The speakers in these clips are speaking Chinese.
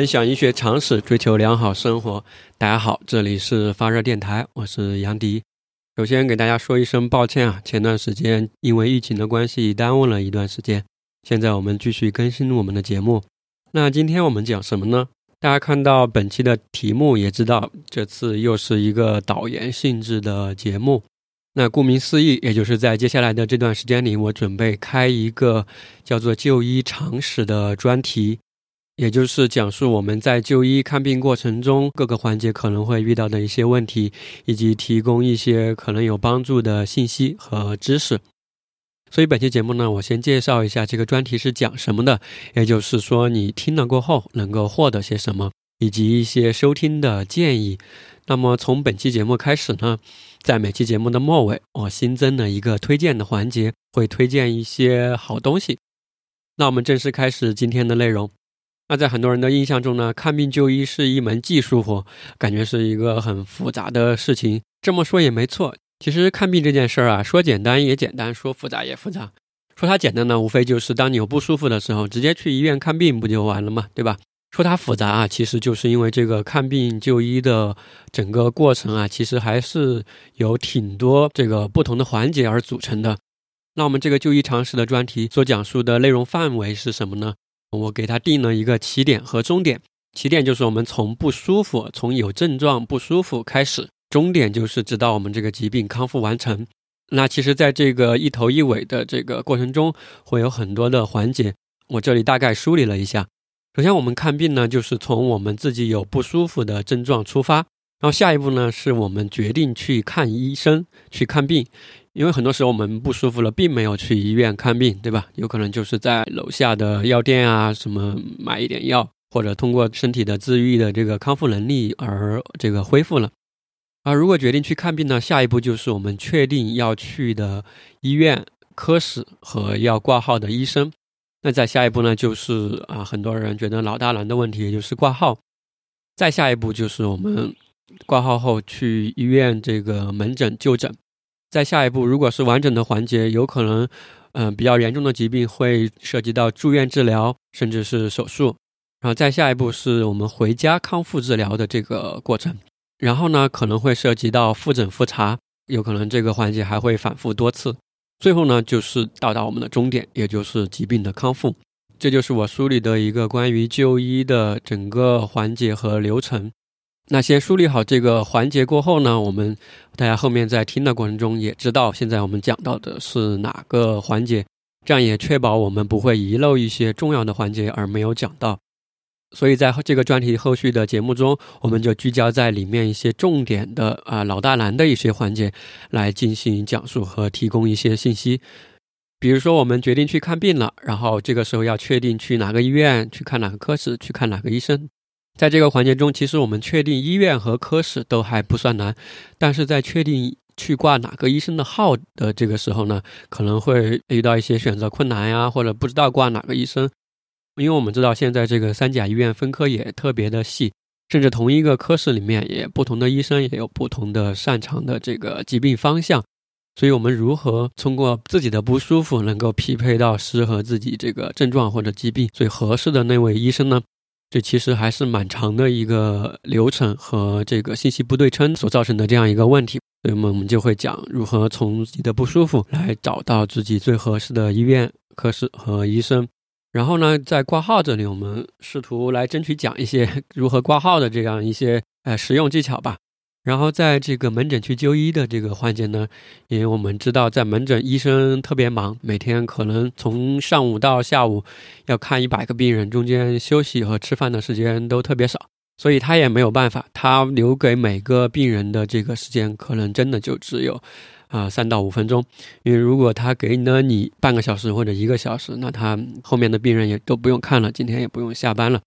分享医学常识，追求良好生活。大家好，这里是发热电台，我是杨迪。首先给大家说一声抱歉啊，前段时间因为疫情的关系耽误了一段时间。现在我们继续更新我们的节目。那今天我们讲什么呢？大家看到本期的题目也知道，这次又是一个导言性质的节目。那顾名思义，也就是在接下来的这段时间里，我准备开一个叫做“就医常识”的专题。也就是讲述我们在就医看病过程中各个环节可能会遇到的一些问题，以及提供一些可能有帮助的信息和知识。所以本期节目呢，我先介绍一下这个专题是讲什么的，也就是说你听了过后能够获得些什么，以及一些收听的建议。那么从本期节目开始呢，在每期节目的末尾，我新增了一个推荐的环节，会推荐一些好东西。那我们正式开始今天的内容。那在很多人的印象中呢，看病就医是一门技术活，感觉是一个很复杂的事情。这么说也没错，其实看病这件事儿啊，说简单也简单，说复杂也复杂。说它简单呢，无非就是当你有不舒服的时候，直接去医院看病不就完了嘛？对吧？说它复杂啊，其实就是因为这个看病就医的整个过程啊，其实还是有挺多这个不同的环节而组成的。那我们这个就医常识的专题所讲述的内容范围是什么呢？我给他定了一个起点和终点，起点就是我们从不舒服，从有症状不舒服开始，终点就是直到我们这个疾病康复完成。那其实，在这个一头一尾的这个过程中，会有很多的环节。我这里大概梳理了一下。首先，我们看病呢，就是从我们自己有不舒服的症状出发，然后下一步呢，是我们决定去看医生去看病。因为很多时候我们不舒服了，并没有去医院看病，对吧？有可能就是在楼下的药店啊，什么买一点药，或者通过身体的自愈的这个康复能力而这个恢复了。而如果决定去看病呢，下一步就是我们确定要去的医院、科室和要挂号的医生。那再下一步呢，就是啊，很多人觉得老大难的问题，也就是挂号。再下一步就是我们挂号后去医院这个门诊就诊。在下一步，如果是完整的环节，有可能，嗯，比较严重的疾病会涉及到住院治疗，甚至是手术。然后再下一步是我们回家康复治疗的这个过程。然后呢，可能会涉及到复诊复查，有可能这个环节还会反复多次。最后呢，就是到达我们的终点，也就是疾病的康复。这就是我梳理的一个关于就医的整个环节和流程。那先梳理好这个环节过后呢，我们大家后面在听的过程中也知道，现在我们讲到的是哪个环节，这样也确保我们不会遗漏一些重要的环节而没有讲到。所以在这个专题后续的节目中，我们就聚焦在里面一些重点的啊老大难的一些环节来进行讲述和提供一些信息。比如说，我们决定去看病了，然后这个时候要确定去哪个医院去看哪个科室，去看哪个医生。在这个环节中，其实我们确定医院和科室都还不算难，但是在确定去挂哪个医生的号的这个时候呢，可能会遇到一些选择困难呀，或者不知道挂哪个医生。因为我们知道现在这个三甲医院分科也特别的细，甚至同一个科室里面也不同的医生也有不同的擅长的这个疾病方向，所以我们如何通过自己的不舒服能够匹配到适合自己这个症状或者疾病最合适的那位医生呢？这其实还是蛮长的一个流程和这个信息不对称所造成的这样一个问题，所以我们就会讲如何从自己的不舒服来找到自己最合适的医院、科室和医生。然后呢，在挂号这里，我们试图来争取讲一些如何挂号的这样一些呃实用技巧吧。然后在这个门诊去就医的这个环节呢，因为我们知道在门诊医生特别忙，每天可能从上午到下午要看一百个病人，中间休息和吃饭的时间都特别少，所以他也没有办法，他留给每个病人的这个时间可能真的就只有啊三到五分钟，因为如果他给了你半个小时或者一个小时，那他后面的病人也都不用看了，今天也不用下班了，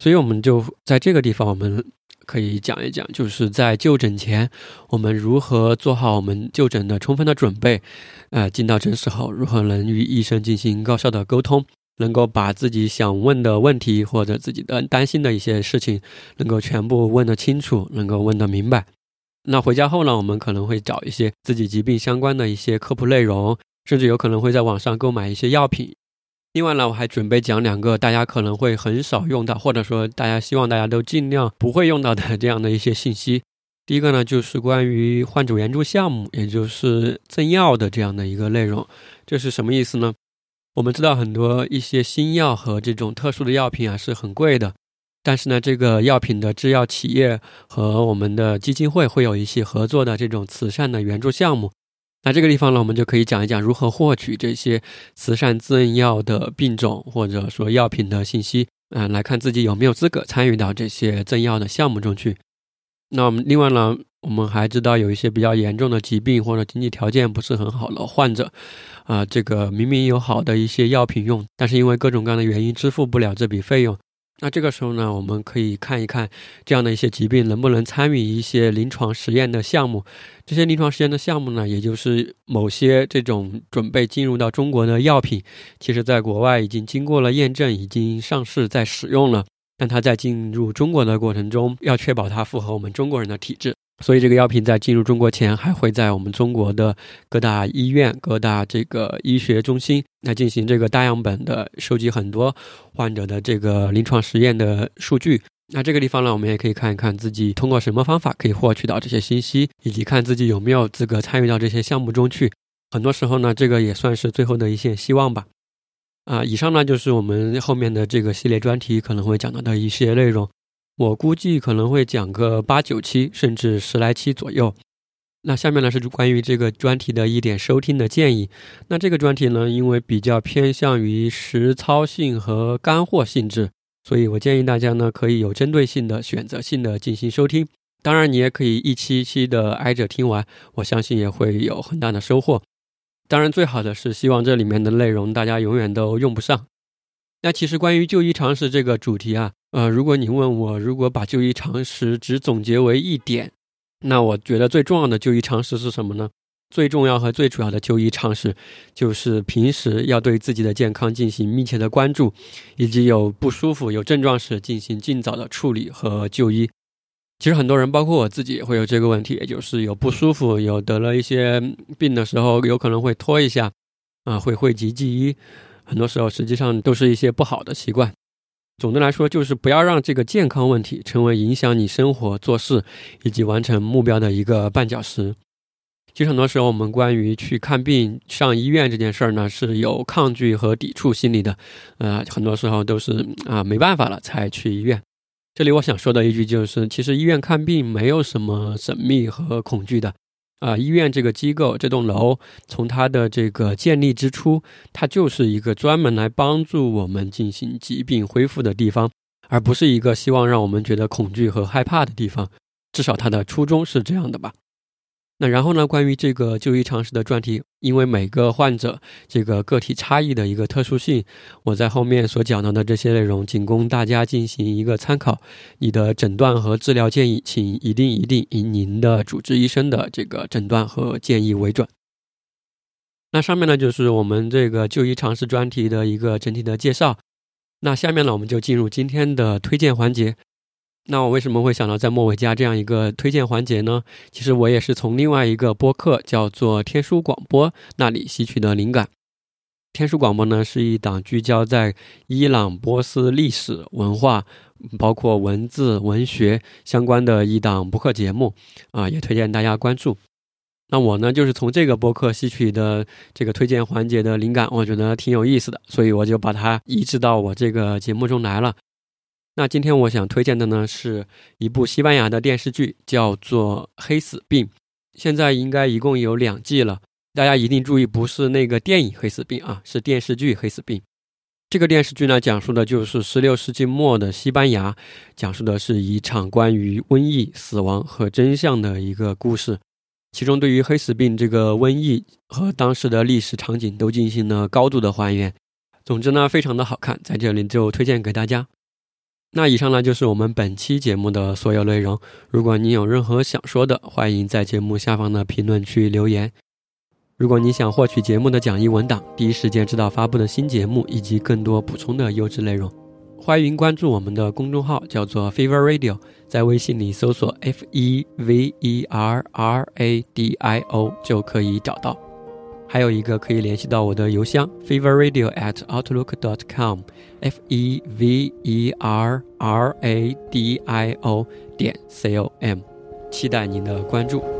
所以我们就在这个地方我们。可以讲一讲，就是在就诊前，我们如何做好我们就诊的充分的准备，呃，进到诊室后，如何能与医生进行高效的沟通，能够把自己想问的问题或者自己的担心的一些事情，能够全部问得清楚，能够问得明白。那回家后呢，我们可能会找一些自己疾病相关的一些科普内容，甚至有可能会在网上购买一些药品。另外呢，我还准备讲两个大家可能会很少用到，或者说大家希望大家都尽量不会用到的这样的一些信息。第一个呢，就是关于患者援助项目，也就是赠药的这样的一个内容。这是什么意思呢？我们知道很多一些新药和这种特殊的药品啊是很贵的，但是呢，这个药品的制药企业和我们的基金会会有一些合作的这种慈善的援助项目。那这个地方呢，我们就可以讲一讲如何获取这些慈善赠药的病种或者说药品的信息，嗯，来看自己有没有资格参与到这些赠药的项目中去。那我们另外呢，我们还知道有一些比较严重的疾病或者经济条件不是很好的患者，啊，这个明明有好的一些药品用，但是因为各种各样的原因支付不了这笔费用。那这个时候呢，我们可以看一看这样的一些疾病能不能参与一些临床实验的项目。这些临床实验的项目呢，也就是某些这种准备进入到中国的药品，其实在国外已经经过了验证，已经上市在使用了。但它在进入中国的过程中，要确保它符合我们中国人的体质。所以，这个药品在进入中国前，还会在我们中国的各大医院、各大这个医学中心来进行这个大样本的收集，很多患者的这个临床实验的数据。那这个地方呢，我们也可以看一看自己通过什么方法可以获取到这些信息，以及看自己有没有资格参与到这些项目中去。很多时候呢，这个也算是最后的一线希望吧。啊，以上呢就是我们后面的这个系列专题可能会讲到的一些内容。我估计可能会讲个八九期，甚至十来期左右。那下面呢是关于这个专题的一点收听的建议。那这个专题呢，因为比较偏向于实操性和干货性质，所以我建议大家呢可以有针对性的、选择性的进行收听。当然，你也可以一期一期的挨着听完，我相信也会有很大的收获。当然，最好的是希望这里面的内容大家永远都用不上。那其实关于就医常识这个主题啊。呃，如果你问我，如果把就医常识只总结为一点，那我觉得最重要的就医常识是什么呢？最重要和最主要的就医常识，就是平时要对自己的健康进行密切的关注，以及有不舒服、有症状时进行尽早的处理和就医。其实很多人，包括我自己，也会有这个问题，也就是有不舒服、有得了一些病的时候，有可能会拖一下，啊，会讳疾忌医，很多时候实际上都是一些不好的习惯。总的来说，就是不要让这个健康问题成为影响你生活、做事以及完成目标的一个绊脚石。其实很多时候，我们关于去看病、上医院这件事儿呢，是有抗拒和抵触心理的。呃，很多时候都是啊，没办法了才去医院。这里我想说的一句就是，其实医院看病没有什么神秘和恐惧的。啊，医院这个机构，这栋楼从它的这个建立之初，它就是一个专门来帮助我们进行疾病恢复的地方，而不是一个希望让我们觉得恐惧和害怕的地方。至少它的初衷是这样的吧。那然后呢？关于这个就医常识的专题，因为每个患者这个个体差异的一个特殊性，我在后面所讲到的这些内容，仅供大家进行一个参考。你的诊断和治疗建议，请一定一定以您的主治医生的这个诊断和建议为准。那上面呢，就是我们这个就医常识专题的一个整体的介绍。那下面呢，我们就进入今天的推荐环节。那我为什么会想到在末尾加这样一个推荐环节呢？其实我也是从另外一个播客叫做天书广播那里吸取的灵感。天书广播呢是一档聚焦在伊朗、波斯历史文化，包括文字、文学相关的一档播客节目啊，也推荐大家关注。那我呢就是从这个播客吸取的这个推荐环节的灵感，我觉得挺有意思的，所以我就把它移植到我这个节目中来了。那今天我想推荐的呢，是一部西班牙的电视剧，叫做《黑死病》，现在应该一共有两季了。大家一定注意，不是那个电影《黑死病》啊，是电视剧《黑死病》。这个电视剧呢，讲述的就是16世纪末的西班牙，讲述的是一场关于瘟疫、死亡和真相的一个故事。其中对于黑死病这个瘟疫和当时的历史场景都进行了高度的还原。总之呢，非常的好看，在这里就推荐给大家。那以上呢就是我们本期节目的所有内容。如果你有任何想说的，欢迎在节目下方的评论区留言。如果你想获取节目的讲义文档，第一时间知道发布的新节目以及更多补充的优质内容，欢迎关注我们的公众号，叫做 Fever Radio，在微信里搜索 F E V E R R A D I O 就可以找到。还有一个可以联系到我的邮箱 feverradio at outlook dot com，f e v e r r a d i o 点 c o m，期待您的关注。